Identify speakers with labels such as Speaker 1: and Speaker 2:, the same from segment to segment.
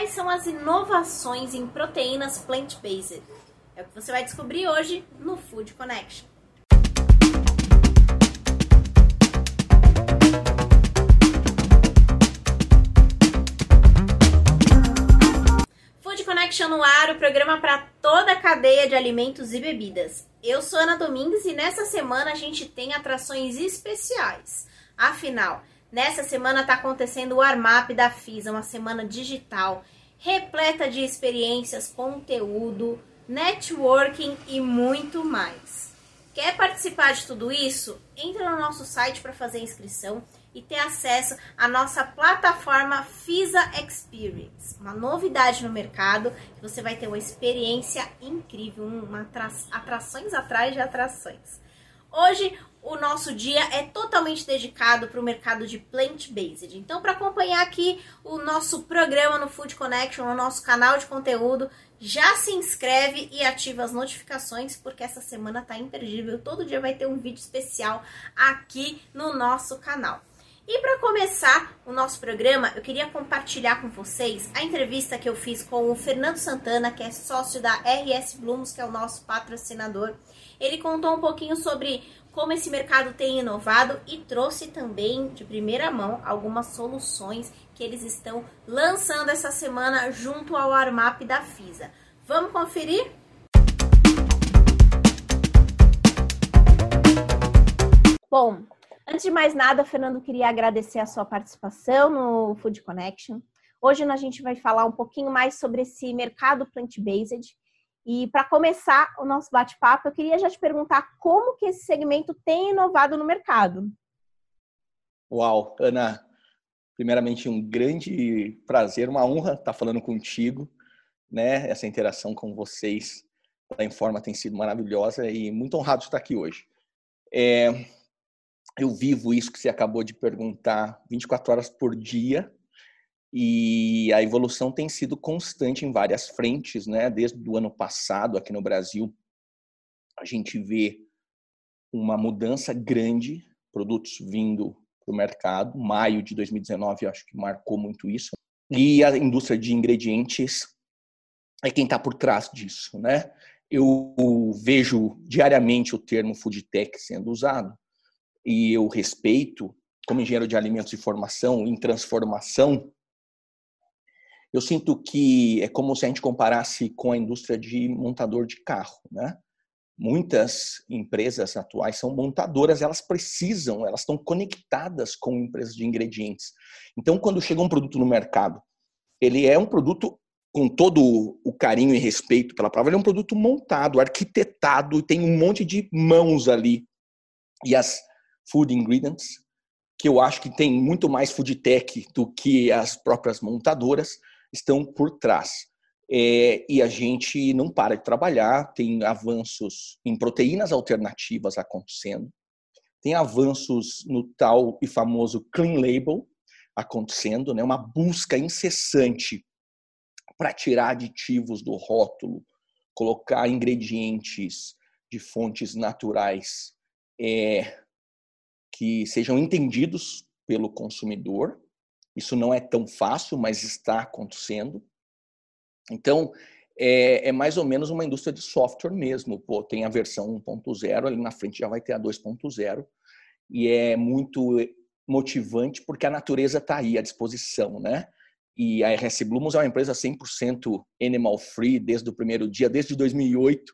Speaker 1: quais são as inovações em proteínas plant-based? É o que você vai descobrir hoje no Food Connection. Food Connection no ar, o programa para toda a cadeia de alimentos e bebidas. Eu sou Ana Domingues e nessa semana a gente tem atrações especiais. Afinal, nessa semana está acontecendo o Armap da FISA, uma semana digital repleta de experiências, conteúdo, networking e muito mais. Quer participar de tudo isso? Entra no nosso site para fazer inscrição e ter acesso à nossa plataforma FISA Experience, uma novidade no mercado, que você vai ter uma experiência incrível, uma atra atrações atrás de atrações. Hoje o nosso dia é totalmente dedicado para o mercado de plant-based. Então, para acompanhar aqui o nosso programa no Food Connection, no nosso canal de conteúdo, já se inscreve e ativa as notificações, porque essa semana tá imperdível. Todo dia vai ter um vídeo especial aqui no nosso canal. E para começar o nosso programa, eu queria compartilhar com vocês a entrevista que eu fiz com o Fernando Santana, que é sócio da RS Blumos, que é o nosso patrocinador. Ele contou um pouquinho sobre como esse mercado tem inovado e trouxe também de primeira mão algumas soluções que eles estão lançando essa semana junto ao Armap da FISA. Vamos conferir? Bom, Antes de mais nada, Fernando, queria agradecer a sua participação no Food Connection. Hoje a gente vai falar um pouquinho mais sobre esse mercado plant-based. E para começar o nosso bate-papo, eu queria já te perguntar como que esse segmento tem inovado no mercado.
Speaker 2: Uau, Ana, primeiramente um grande prazer, uma honra estar falando contigo, né? Essa interação com vocês da Informa tem sido maravilhosa e muito honrado de estar aqui hoje. É, eu vivo isso que você acabou de perguntar 24 horas por dia e a evolução tem sido constante em várias frentes, né? Desde o ano passado aqui no Brasil, a gente vê uma mudança grande, produtos vindo para o mercado. Maio de 2019, acho que marcou muito isso. E a indústria de ingredientes é quem está por trás disso, né? Eu vejo diariamente o termo food tech sendo usado e eu respeito, como engenheiro de alimentos de formação, em transformação, eu sinto que é como se a gente comparasse com a indústria de montador de carro, né? Muitas empresas atuais são montadoras, elas precisam, elas estão conectadas com empresas de ingredientes. Então, quando chega um produto no mercado, ele é um produto com todo o carinho e respeito pela palavra, ele é um produto montado, arquitetado, tem um monte de mãos ali. E as food ingredients, que eu acho que tem muito mais food tech do que as próprias montadoras, estão por trás. É, e a gente não para de trabalhar, tem avanços em proteínas alternativas acontecendo, tem avanços no tal e famoso clean label acontecendo, né? uma busca incessante para tirar aditivos do rótulo, colocar ingredientes de fontes naturais é, que sejam entendidos pelo consumidor. Isso não é tão fácil, mas está acontecendo. Então, é, é mais ou menos uma indústria de software mesmo. Pô, tem a versão 1.0, ali na frente já vai ter a 2.0. E é muito motivante porque a natureza está aí à disposição, né? E a RS Blumos é uma empresa 100% animal free desde o primeiro dia, desde 2008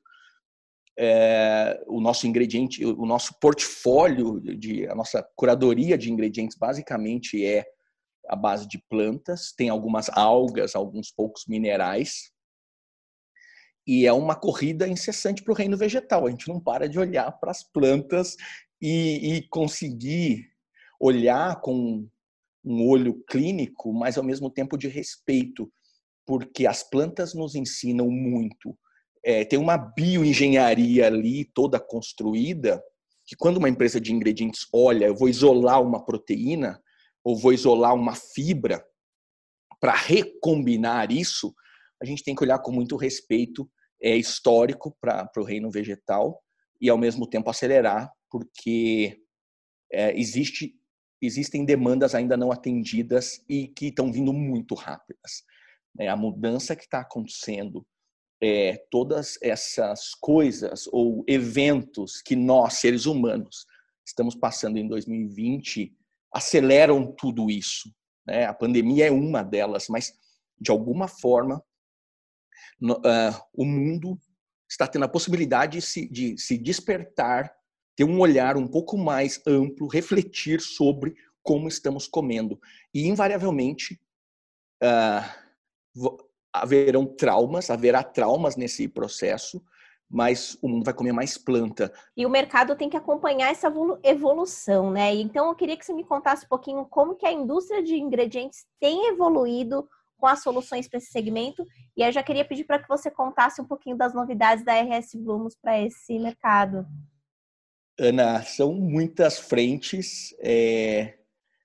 Speaker 2: é, o nosso ingrediente, o nosso portfólio, de, a nossa curadoria de ingredientes basicamente é a base de plantas, tem algumas algas, alguns poucos minerais, e é uma corrida incessante para o reino vegetal. A gente não para de olhar para as plantas e, e conseguir olhar com um olho clínico, mas ao mesmo tempo de respeito, porque as plantas nos ensinam muito é, tem uma bioengenharia ali toda construída, que quando uma empresa de ingredientes olha, eu vou isolar uma proteína ou vou isolar uma fibra para recombinar isso, a gente tem que olhar com muito respeito é, histórico para o reino vegetal e ao mesmo tempo acelerar, porque é, existe, existem demandas ainda não atendidas e que estão vindo muito rápidas. né, a mudança que está acontecendo, é, todas essas coisas ou eventos que nós, seres humanos, estamos passando em 2020, aceleram tudo isso. Né? A pandemia é uma delas, mas de alguma forma no, uh, o mundo está tendo a possibilidade de se, de se despertar, ter um olhar um pouco mais amplo, refletir sobre como estamos comendo. E, invariavelmente, uh, haverão traumas, haverá traumas nesse processo, mas o mundo vai comer mais planta.
Speaker 1: E o mercado tem que acompanhar essa evolução, né? Então eu queria que você me contasse um pouquinho como que a indústria de ingredientes tem evoluído com as soluções para esse segmento. E eu já queria pedir para que você contasse um pouquinho das novidades da RS Blumos para esse mercado.
Speaker 2: Ana, são muitas frentes. É...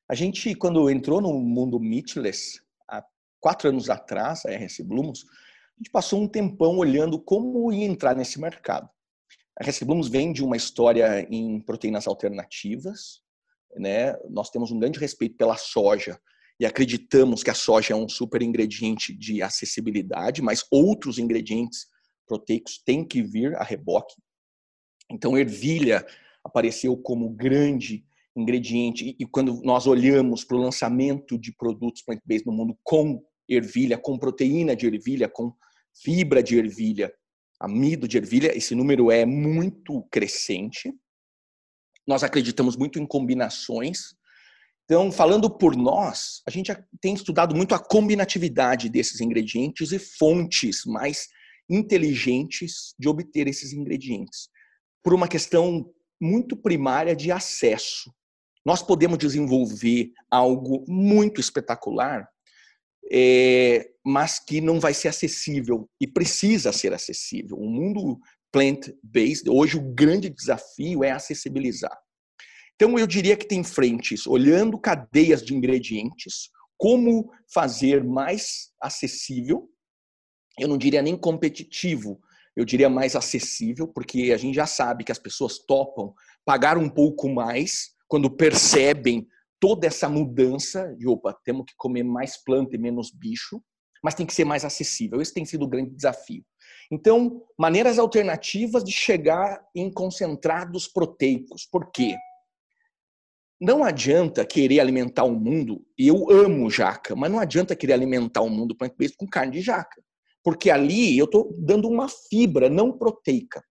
Speaker 2: A gente, quando entrou no mundo meatless, há quatro anos atrás, a RS Blumos, a gente passou um tempão olhando como ia entrar nesse mercado. A Blumos vem de uma história em proteínas alternativas, né? Nós temos um grande respeito pela soja e acreditamos que a soja é um super ingrediente de acessibilidade, mas outros ingredientes proteicos têm que vir a reboque. Então, ervilha apareceu como grande ingrediente e quando nós olhamos para o lançamento de produtos plant-based no mundo com ervilha, com proteína de ervilha, com fibra de ervilha, amido de ervilha, esse número é muito crescente. Nós acreditamos muito em combinações. Então, falando por nós, a gente tem estudado muito a combinatividade desses ingredientes e fontes mais inteligentes de obter esses ingredientes, por uma questão muito primária de acesso. Nós podemos desenvolver algo muito espetacular é, mas que não vai ser acessível e precisa ser acessível. O mundo plant-based, hoje o grande desafio é acessibilizar. Então eu diria que tem frentes, olhando cadeias de ingredientes, como fazer mais acessível, eu não diria nem competitivo, eu diria mais acessível, porque a gente já sabe que as pessoas topam pagar um pouco mais quando percebem toda essa mudança de, opa, temos que comer mais planta e menos bicho, mas tem que ser mais acessível. Esse tem sido o grande desafio. Então, maneiras alternativas de chegar em concentrados proteicos. Por quê? Não adianta querer alimentar o mundo, e eu amo jaca, mas não adianta querer alimentar o mundo com carne de jaca. Porque ali eu estou dando uma fibra não proteica.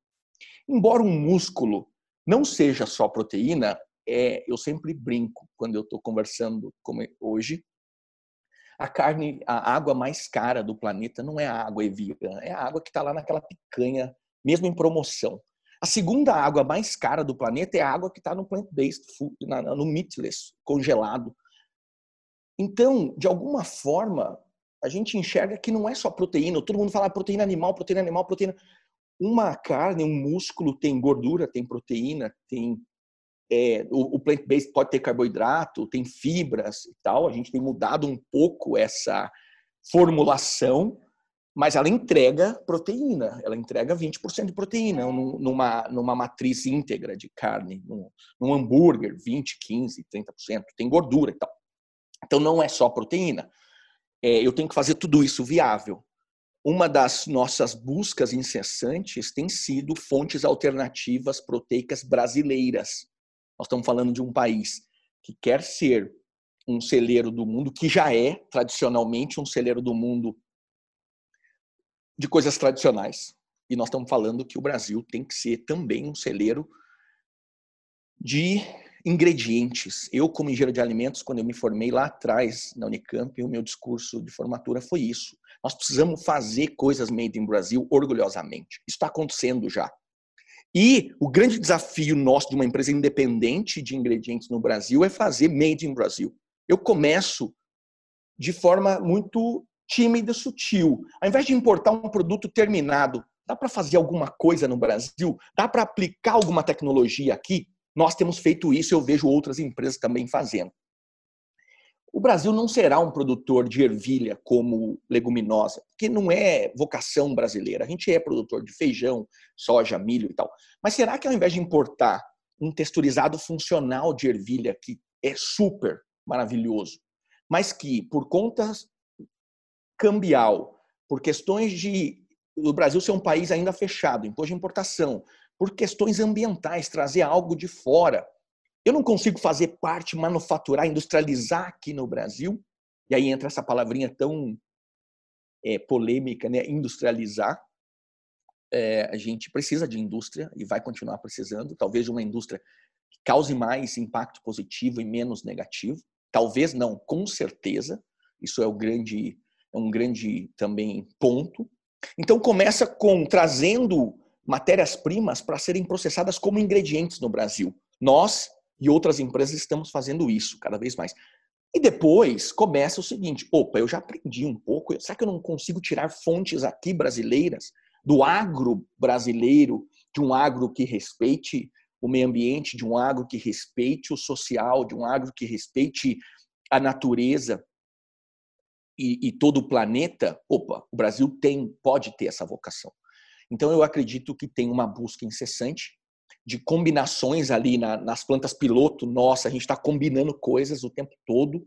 Speaker 2: Embora um músculo não seja só proteína, é, eu sempre brinco quando eu estou conversando como hoje. A carne, a água mais cara do planeta não é a água Evian, é a água que está lá naquela picanha, mesmo em promoção. A segunda água mais cara do planeta é a água que está no plant-based food, no meatless, congelado. Então, de alguma forma, a gente enxerga que não é só proteína. Todo mundo fala proteína animal, proteína animal, proteína. Uma carne, um músculo tem gordura, tem proteína, tem é, o, o plant-based pode ter carboidrato, tem fibras e tal. A gente tem mudado um pouco essa formulação, mas ela entrega proteína, ela entrega 20% de proteína numa, numa matriz íntegra de carne, num, num hambúrguer, 20, 15, 30%, tem gordura e tal. Então não é só proteína. É, eu tenho que fazer tudo isso viável. Uma das nossas buscas incessantes tem sido fontes alternativas proteicas brasileiras. Nós estamos falando de um país que quer ser um celeiro do mundo, que já é tradicionalmente um celeiro do mundo de coisas tradicionais. E nós estamos falando que o Brasil tem que ser também um celeiro de ingredientes. Eu, como engenheiro de alimentos, quando eu me formei lá atrás na Unicamp, o meu discurso de formatura foi isso. Nós precisamos fazer coisas made in Brasil orgulhosamente. Isso está acontecendo já. E o grande desafio nosso de uma empresa independente de ingredientes no Brasil é fazer made in Brasil. Eu começo de forma muito tímida, sutil. Ao invés de importar um produto terminado, dá para fazer alguma coisa no Brasil? Dá para aplicar alguma tecnologia aqui? Nós temos feito isso, eu vejo outras empresas também fazendo. O Brasil não será um produtor de ervilha como leguminosa, porque não é vocação brasileira. A gente é produtor de feijão, soja, milho e tal. Mas será que ao invés de importar um texturizado funcional de ervilha, que é super maravilhoso, mas que por conta cambial, por questões de o Brasil ser um país ainda fechado, imposto de importação, por questões ambientais, trazer algo de fora. Eu não consigo fazer parte, manufaturar, industrializar aqui no Brasil, e aí entra essa palavrinha tão é, polêmica, né? industrializar. É, a gente precisa de indústria e vai continuar precisando, talvez de uma indústria que cause mais impacto positivo e menos negativo. Talvez não, com certeza. Isso é o grande, é um grande também ponto. Então começa com trazendo matérias-primas para serem processadas como ingredientes no Brasil. Nós e outras empresas estamos fazendo isso cada vez mais. E depois começa o seguinte: opa, eu já aprendi um pouco, será que eu não consigo tirar fontes aqui brasileiras, do agro brasileiro, de um agro que respeite o meio ambiente, de um agro que respeite o social, de um agro que respeite a natureza e, e todo o planeta? Opa, o Brasil tem, pode ter essa vocação. Então eu acredito que tem uma busca incessante de combinações ali na, nas plantas piloto. Nossa, a gente está combinando coisas o tempo todo.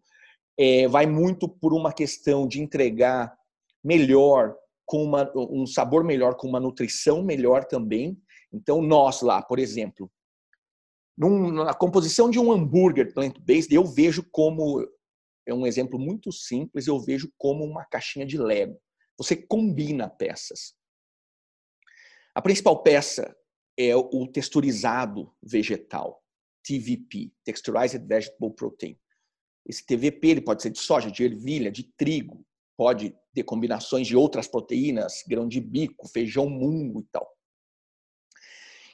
Speaker 2: É, vai muito por uma questão de entregar melhor, com uma, um sabor melhor, com uma nutrição melhor também. Então, nós lá, por exemplo, num, na composição de um hambúrguer plant-based, eu vejo como, é um exemplo muito simples, eu vejo como uma caixinha de Lego. Você combina peças. A principal peça é o texturizado vegetal, TVP, Texturized Vegetable Protein. Esse TVP ele pode ser de soja, de ervilha, de trigo, pode ter combinações de outras proteínas, grão de bico, feijão mungo e tal.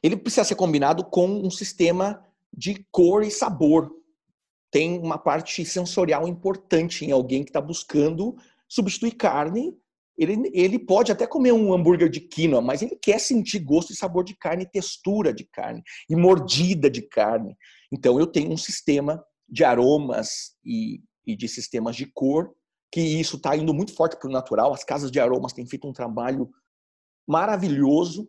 Speaker 2: Ele precisa ser combinado com um sistema de cor e sabor. Tem uma parte sensorial importante em alguém que está buscando substituir carne ele, ele pode até comer um hambúrguer de quinoa, mas ele quer sentir gosto e sabor de carne, textura de carne e mordida de carne. Então eu tenho um sistema de aromas e, e de sistemas de cor que isso está indo muito forte para o natural. As casas de aromas têm feito um trabalho maravilhoso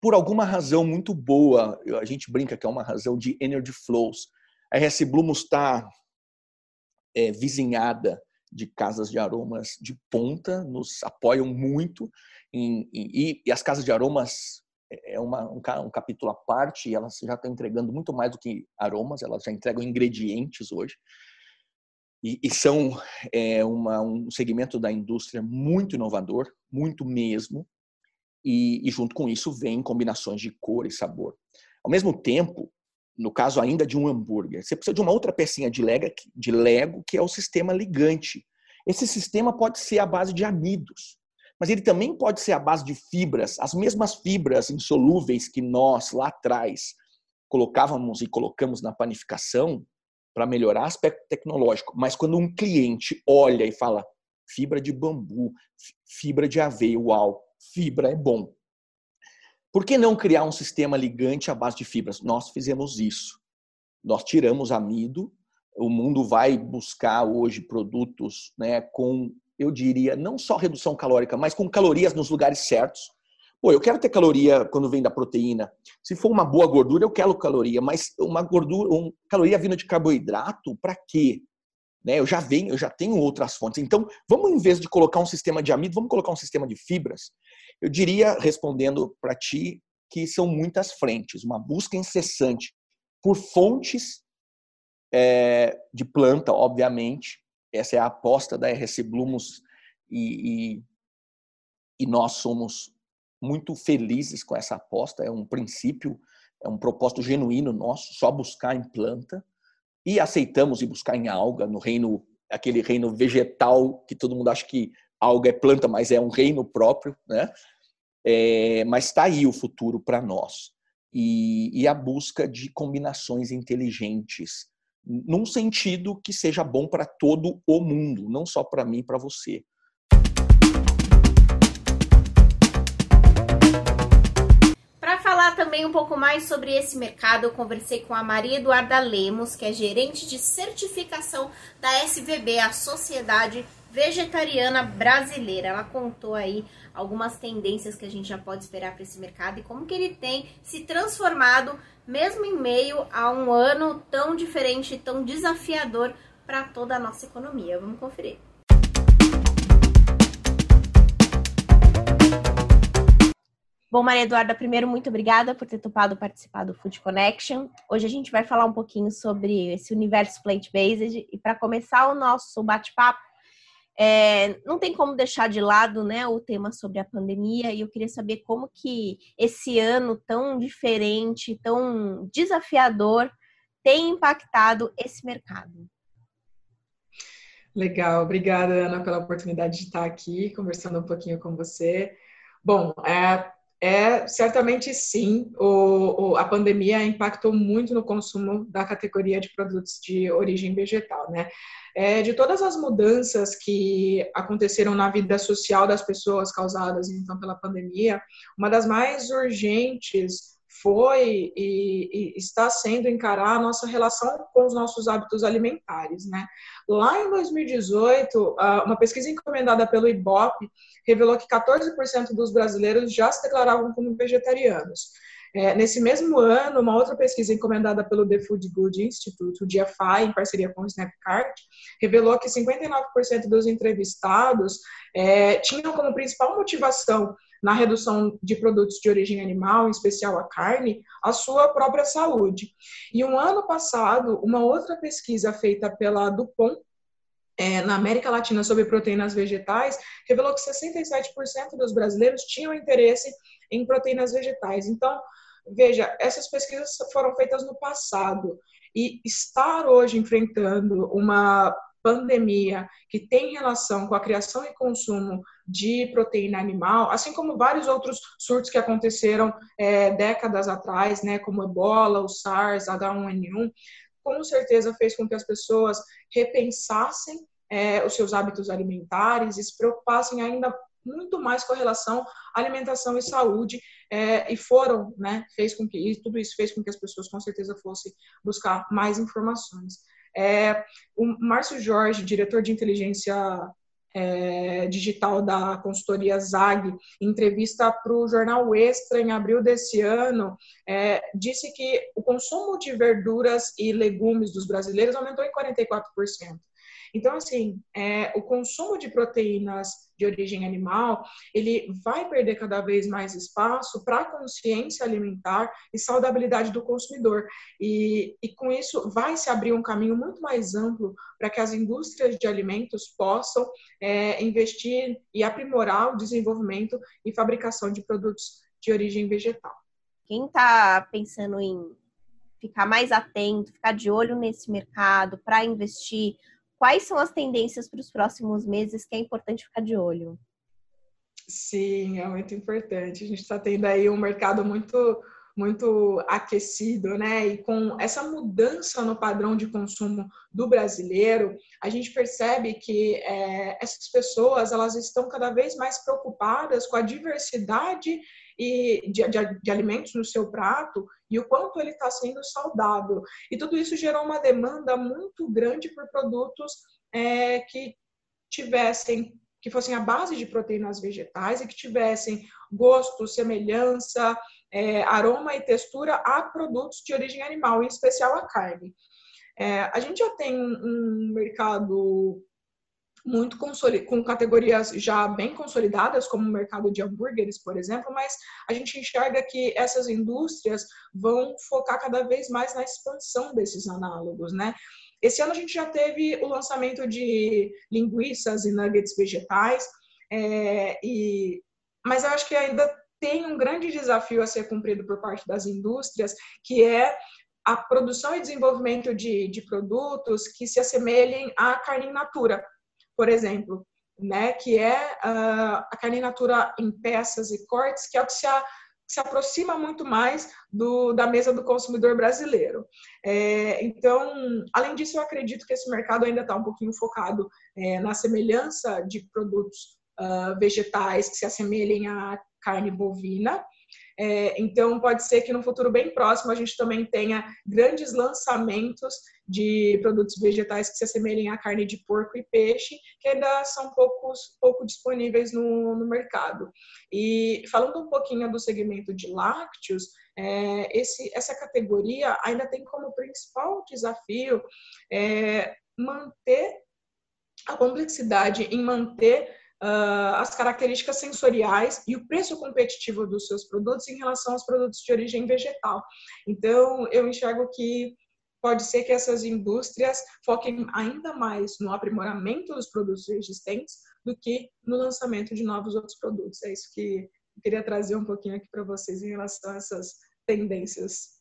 Speaker 2: por alguma razão muito boa. A gente brinca que é uma razão de energy flows. A RS Blumos está é, vizinhada de casas de aromas de ponta, nos apoiam muito. Em, em, e, as casas de aromas é, é uma, um, um, capítulo à parte, elas já estão entregando muito mais do que aromas, elas já entregam ingredientes hoje. E, e são é, uma, um segmento da indústria muito inovador, muito mesmo, e, e junto com isso vem combinações de cor e sabor. Ao mesmo tempo, no caso ainda de um hambúrguer, você precisa de uma outra pecinha de Lego, de Lego, que é o sistema ligante. Esse sistema pode ser a base de amidos, mas ele também pode ser a base de fibras, as mesmas fibras insolúveis que nós lá atrás colocávamos e colocamos na panificação para melhorar aspecto tecnológico. Mas quando um cliente olha e fala fibra de bambu, fibra de aveia, uau, fibra é bom. Por que não criar um sistema ligante à base de fibras? Nós fizemos isso. Nós tiramos amido. O mundo vai buscar hoje produtos né, com, eu diria, não só redução calórica, mas com calorias nos lugares certos. Pô, eu quero ter caloria quando vem da proteína. Se for uma boa gordura, eu quero caloria, mas uma gordura, uma caloria vindo de carboidrato, para quê? Né? Eu já venho, eu já tenho outras fontes. Então, vamos em vez de colocar um sistema de amido, vamos colocar um sistema de fibras. Eu diria, respondendo para ti, que são muitas frentes, uma busca incessante por fontes é, de planta, obviamente. Essa é a aposta da RC Blumos e, e, e nós somos muito felizes com essa aposta. É um princípio, é um propósito genuíno nosso, só buscar em planta e aceitamos ir buscar em alga, no reino, aquele reino vegetal que todo mundo acha que alga é planta, mas é um reino próprio, né? É, mas está aí o futuro para nós. E, e a busca de combinações inteligentes, num sentido que seja bom para todo o mundo, não só para mim e para você.
Speaker 1: Também um pouco mais sobre esse mercado, eu conversei com a Maria Eduarda Lemos, que é gerente de certificação da SVB, a Sociedade Vegetariana Brasileira. Ela contou aí algumas tendências que a gente já pode esperar para esse mercado e como que ele tem se transformado, mesmo em meio a um ano tão diferente tão desafiador para toda a nossa economia. Vamos conferir. Bom, Maria Eduarda, primeiro, muito obrigada por ter topado participar do Food Connection. Hoje a gente vai falar um pouquinho sobre esse universo plant-based e para começar o nosso bate-papo, é, não tem como deixar de lado né, o tema sobre a pandemia e eu queria saber como que esse ano tão diferente, tão desafiador, tem impactado esse mercado.
Speaker 3: Legal, obrigada Ana pela oportunidade de estar aqui conversando um pouquinho com você. Bom, é, é certamente sim, o, o, a pandemia impactou muito no consumo da categoria de produtos de origem vegetal, né? É, de todas as mudanças que aconteceram na vida social das pessoas causadas então pela pandemia, uma das mais urgentes foi e, e, está sendo encarar a nossa relação com os nossos hábitos alimentares, né? Lá em 2018, uma pesquisa encomendada pelo IBOP revelou que 14% dos brasileiros já se declaravam como vegetarianos. É, nesse mesmo ano, uma outra pesquisa encomendada pelo The Food Good Institute, o DFI, em parceria com o Snapcart, revelou que 59% dos entrevistados é, tinham como principal motivação na redução de produtos de origem animal, em especial a carne, a sua própria saúde. E um ano passado, uma outra pesquisa feita pela Dupont, é, na América Latina sobre proteínas vegetais, revelou que 67% dos brasileiros tinham interesse em proteínas vegetais. Então, veja, essas pesquisas foram feitas no passado e estar hoje enfrentando uma pandemia que tem relação com a criação e consumo de proteína animal, assim como vários outros surtos que aconteceram é, décadas atrás, né, como ebola, o SARS, H1N1, com certeza fez com que as pessoas repensassem é, os seus hábitos alimentares e se preocupassem ainda muito mais com relação alimentação e saúde é, e foram, né, fez com que e tudo isso fez com que as pessoas com certeza fossem buscar mais informações. É, o Márcio Jorge, diretor de inteligência é, digital da consultoria ZAG, em entrevista para o jornal Extra em abril desse ano, é, disse que o consumo de verduras e legumes dos brasileiros aumentou em 44%. Então, assim, é, o consumo de proteínas de origem animal, ele vai perder cada vez mais espaço para a consciência alimentar e saudabilidade do consumidor. E, e com isso vai se abrir um caminho muito mais amplo para que as indústrias de alimentos possam é, investir e aprimorar o desenvolvimento e fabricação de produtos de origem vegetal.
Speaker 1: Quem está pensando em ficar mais atento, ficar de olho nesse mercado para investir quais são as tendências para os próximos meses que é importante ficar de olho?
Speaker 3: Sim, é muito importante. A gente está tendo aí um mercado muito muito aquecido, né? E com essa mudança no padrão de consumo do brasileiro, a gente percebe que é, essas pessoas elas estão cada vez mais preocupadas com a diversidade e de, de, de alimentos no seu prato e o quanto ele está sendo saudável. E tudo isso gerou uma demanda muito grande por produtos é, que tivessem que fossem a base de proteínas vegetais e que tivessem gosto, semelhança, é, aroma e textura a produtos de origem animal, em especial a carne. É, a gente já tem um mercado muito com categorias já bem consolidadas, como o mercado de hambúrgueres, por exemplo, mas a gente enxerga que essas indústrias vão focar cada vez mais na expansão desses análogos, né? Esse ano a gente já teve o lançamento de linguiças e nuggets vegetais, é, e, mas eu acho que ainda tem um grande desafio a ser cumprido por parte das indústrias, que é a produção e desenvolvimento de, de produtos que se assemelhem à carne in natura, por exemplo, né, que é uh, a carne natura em peças e cortes, que é o que se, a, se aproxima muito mais do, da mesa do consumidor brasileiro. É, então, além disso, eu acredito que esse mercado ainda está um pouquinho focado é, na semelhança de produtos uh, vegetais que se assemelhem à carne bovina, é, então, pode ser que no futuro bem próximo a gente também tenha grandes lançamentos de produtos vegetais que se assemelhem à carne de porco e peixe, que ainda são poucos, pouco disponíveis no, no mercado. E falando um pouquinho do segmento de lácteos, é, esse, essa categoria ainda tem como principal desafio é, manter a complexidade em manter uh, as características sensoriais e o preço competitivo dos seus produtos em relação aos produtos de origem vegetal. Então, eu enxergo que pode ser que essas indústrias foquem ainda mais no aprimoramento dos produtos existentes do que no lançamento de novos outros produtos. É isso que eu queria trazer um pouquinho aqui para vocês em relação a essas tendências.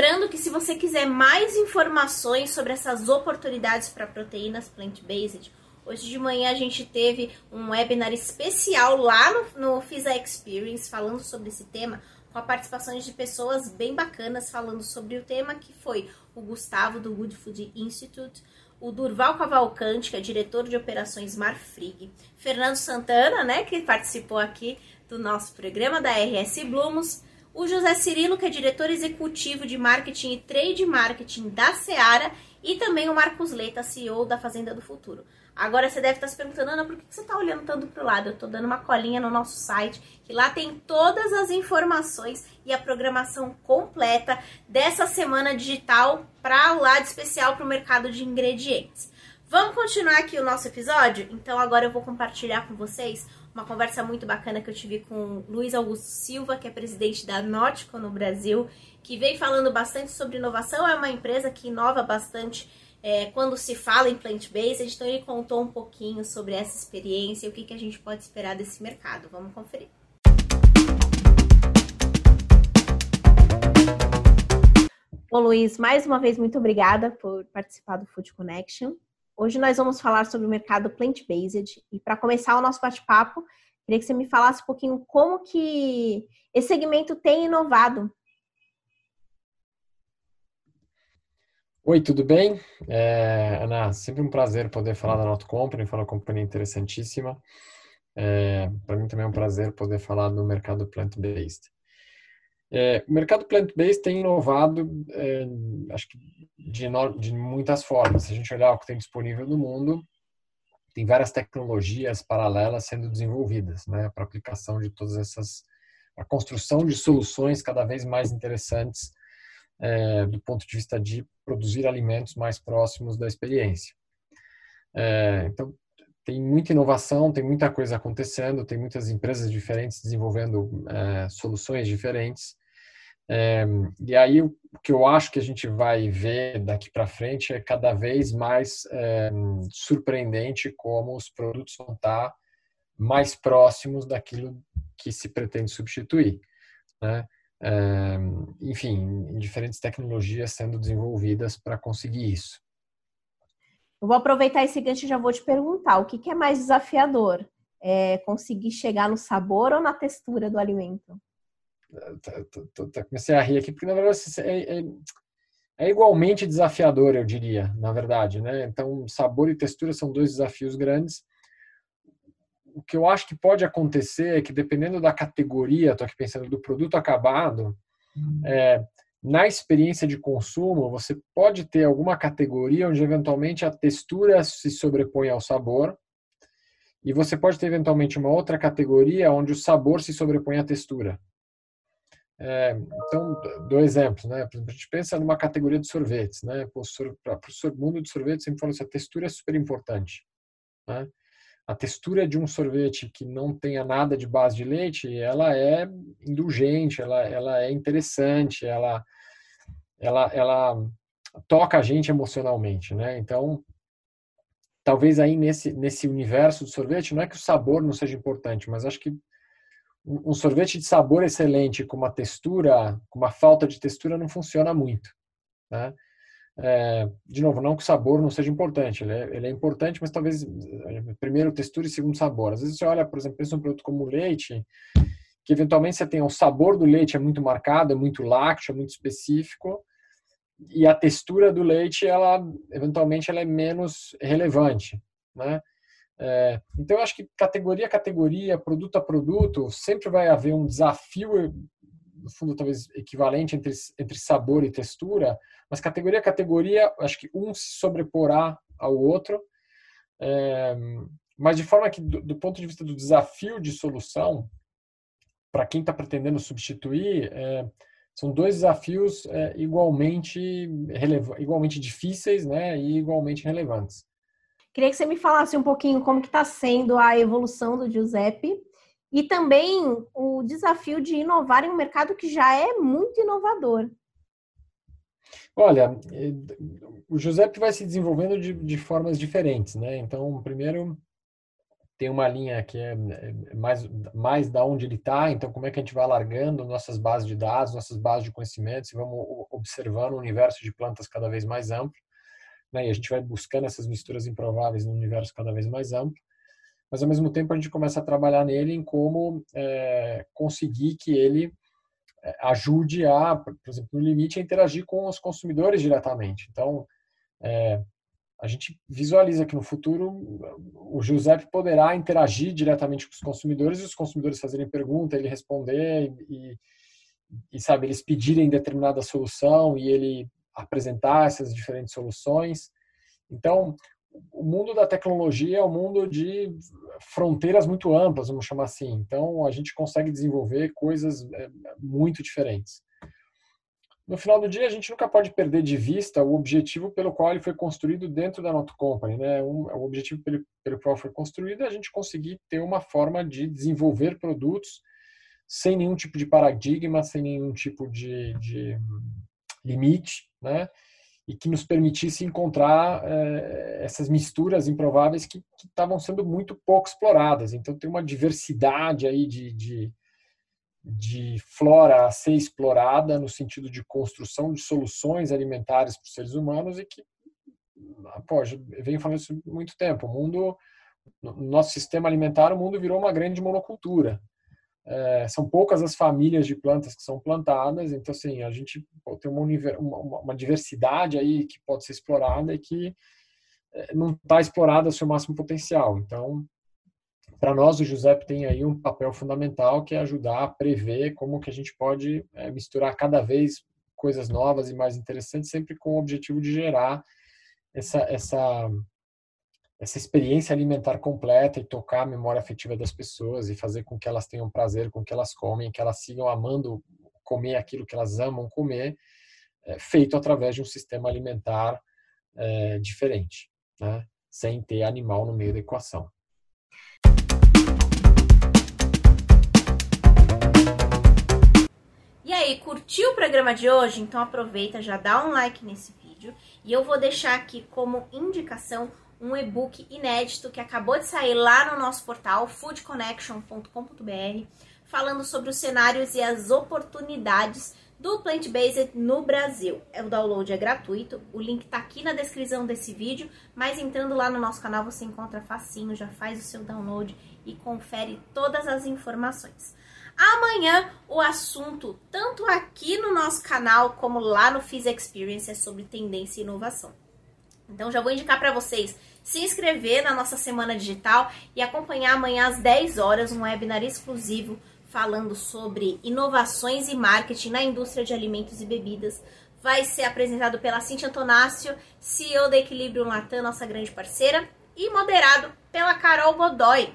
Speaker 1: Lembrando que se você quiser mais informações sobre essas oportunidades para proteínas plant-based, hoje de manhã a gente teve um webinar especial lá no, no FISA Experience falando sobre esse tema, com a participação de pessoas bem bacanas falando sobre o tema, que foi o Gustavo do Good Food Institute, o Durval Cavalcante, que é diretor de operações Marfrig, Fernando Santana, né, que participou aqui do nosso programa da RS Blumos, o José Cirilo, que é diretor executivo de marketing e trade marketing da Seara, e também o Marcos Leita, CEO da Fazenda do Futuro. Agora você deve estar se perguntando, Ana, por que você está olhando tanto para o lado? Eu estou dando uma colinha no nosso site, que lá tem todas as informações e a programação completa dessa semana digital para o lado especial para o mercado de ingredientes. Vamos continuar aqui o nosso episódio? Então agora eu vou compartilhar com vocês uma conversa muito bacana que eu tive com Luiz Augusto Silva, que é presidente da Nótico no Brasil, que vem falando bastante sobre inovação. É uma empresa que inova bastante é, quando se fala em plant-based. Então, ele contou um pouquinho sobre essa experiência e o que, que a gente pode esperar desse mercado. Vamos conferir. Bom, Luiz, mais uma vez, muito obrigada por participar do Food Connection. Hoje nós vamos falar sobre o mercado plant-based e para começar o nosso bate-papo, queria que você me falasse um pouquinho como que esse segmento tem inovado.
Speaker 4: Oi, tudo bem? É, Ana, sempre um prazer poder falar da Not Company, falar uma companhia interessantíssima. É, para mim também é um prazer poder falar do mercado plant-based. É, o mercado plant-based tem inovado, é, acho que de, de, muitas formas. Se a gente olhar o que tem disponível no mundo, tem várias tecnologias paralelas sendo desenvolvidas, né, para aplicação de todas essas, a construção de soluções cada vez mais interessantes é, do ponto de vista de produzir alimentos mais próximos da experiência. É, então, tem muita inovação, tem muita coisa acontecendo, tem muitas empresas diferentes desenvolvendo é, soluções diferentes. É, e aí, o que eu acho que a gente vai ver daqui para frente é cada vez mais é, surpreendente como os produtos vão estar mais próximos daquilo que se pretende substituir. Né? Enfim, diferentes tecnologias sendo desenvolvidas para conseguir isso.
Speaker 1: Eu vou aproveitar esse gancho e já vou te perguntar: o que, que é mais desafiador? É conseguir chegar no sabor ou na textura do alimento?
Speaker 4: comecei a rir aqui, porque na verdade assim, é, é, é, igualmente desafiador, eu diria, na verdade, né? Então, sabor e textura são dois desafios grandes. O que eu acho que pode acontecer é que, dependendo da categoria, estou aqui pensando do produto acabado, uhum. é, na experiência de consumo, você pode ter alguma categoria onde eventualmente a textura se sobrepõe ao sabor, e você pode ter eventualmente uma outra categoria onde o sabor se sobrepõe à textura. É, então, dois exemplos, né? Por exemplo, a gente pensa numa categoria de sorvetes, né? Para o mundo de sorvetes, sempre falo assim, a textura é super importante. Né? A textura de um sorvete que não tenha nada de base de leite, ela é indulgente, ela, ela é interessante, ela, ela, ela toca a gente emocionalmente, né? Então, talvez aí nesse, nesse universo do sorvete, não é que o sabor não seja importante, mas acho que um sorvete de sabor excelente com uma textura, com uma falta de textura não funciona muito, né? É, de novo, não que o sabor não seja importante, ele é, ele é, importante, mas talvez primeiro textura e segundo sabor. Às vezes você olha, por exemplo, pensa um produto como o leite, que eventualmente você tem o sabor do leite é muito marcado, é muito lácteo, é muito específico, e a textura do leite, ela eventualmente ela é menos relevante, né? É, então, eu acho que categoria a categoria, produto a produto, sempre vai haver um desafio, no fundo, talvez equivalente entre, entre sabor e textura, mas categoria a categoria, acho que um se sobreporá ao outro, é, mas de forma que, do, do, ponto de vista do desafio de solução, para quem está pretendendo substituir, é, são dois desafios é, igualmente, igualmente difíceis né, e igualmente relevantes.
Speaker 1: Queria que você me falasse um pouquinho como que está sendo a evolução do Giuseppe e também o desafio de inovar em um mercado que já é muito inovador.
Speaker 4: Olha, eh, o Giuseppe vai se desenvolvendo de, de formas diferentes, né? Então, primeiro tem uma linha que é, é mais, mais da onde ele está, então como é que a gente vai alargando nossas bases de dados, nossas bases de conhecimentos e vamos observando um universo de plantas cada vez mais amplo, né? E a gente vai buscando essas misturas improváveis no universo cada vez mais amplo, mas ao mesmo tempo a gente começa a trabalhar nele em como é, conseguir que ele é, ajude a, por exemplo, no limite, a interagir com os consumidores diretamente. Então, é, a gente visualiza que no futuro o Giuseppe poderá interagir diretamente com os consumidores e os consumidores fazerem pergunta, ele responder e, e sabe, eles pedirem determinada solução e ele apresentar essas diferentes soluções. Então, o mundo da tecnologia é um mundo de fronteiras muito amplas, vamos chamar assim. Então, a gente consegue desenvolver coisas é, muito diferentes. No final do dia, a gente nunca pode perder de vista o objetivo pelo qual ele foi construído dentro da Not Company. Né? Um, o objetivo pelo, pelo qual foi construído é a gente conseguir ter uma forma de desenvolver produtos sem nenhum tipo de paradigma, sem nenhum tipo de, de limite, né? E que nos permitisse encontrar é, essas misturas improváveis que estavam sendo muito pouco exploradas. Então tem uma diversidade aí de, de, de, flora a ser explorada no sentido de construção de soluções alimentares para os seres humanos e que, pô, eu venho falando isso há muito tempo. O mundo, no nosso sistema alimentar, o mundo virou uma grande monocultura. É, são poucas as famílias de plantas que são plantadas, então assim a gente tem uma, uma, uma diversidade aí que pode ser explorada e que é, não está explorada ao seu máximo potencial. Então, para nós o Giuseppe tem aí um papel fundamental que é ajudar a prever como que a gente pode é, misturar cada vez coisas novas e mais interessantes, sempre com o objetivo de gerar essa essa essa experiência alimentar completa e tocar a memória afetiva das pessoas e fazer com que elas tenham prazer com que elas comem, que elas sigam amando comer aquilo que elas amam comer, é, feito através de um sistema alimentar é, diferente, né? sem ter animal no meio da equação.
Speaker 1: E aí, curtiu o programa de hoje? Então aproveita, já dá um like nesse vídeo e eu vou deixar aqui como indicação um e-book inédito que acabou de sair lá no nosso portal foodconnection.com.br, falando sobre os cenários e as oportunidades do plant-based no Brasil. O download é gratuito, o link tá aqui na descrição desse vídeo, mas entrando lá no nosso canal você encontra facinho, já faz o seu download e confere todas as informações. Amanhã o assunto, tanto aqui no nosso canal como lá no Fiz Experience, é sobre tendência e inovação. Então já vou indicar para vocês se inscrever na nossa semana digital e acompanhar amanhã às 10 horas um webinar exclusivo falando sobre inovações e marketing na indústria de alimentos e bebidas. Vai ser apresentado pela Cintia Antonácio, CEO da Equilíbrio Latam, nossa grande parceira, e moderado pela Carol Godoy,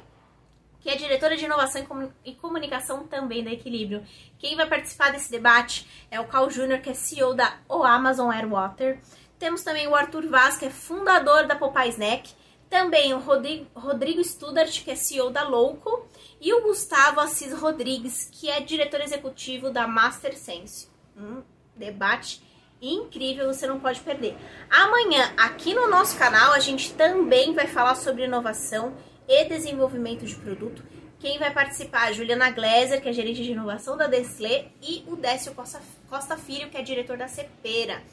Speaker 1: que é diretora de inovação e comunicação também da Equilíbrio. Quem vai participar desse debate é o Carl Júnior, que é CEO da o Amazon Airwater. Temos também o Arthur Vaz, que é fundador da Popeye Snack. Também o Rodrigo, Rodrigo Studart, que é CEO da Louco. E o Gustavo Assis Rodrigues, que é diretor executivo da Master Sense. Um debate incrível, você não pode perder. Amanhã, aqui no nosso canal, a gente também vai falar sobre inovação e desenvolvimento de produto. Quem vai participar? A Juliana Gleiser, que é gerente de inovação da Destlé, e o Décio Costa, Costa Filho, que é diretor da Cepera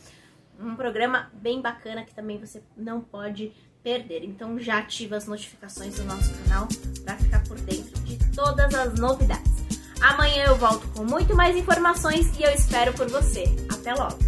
Speaker 1: um programa bem bacana que também você não pode perder. Então já ativa as notificações do nosso canal para ficar por dentro de todas as novidades. Amanhã eu volto com muito mais informações e eu espero por você. Até logo!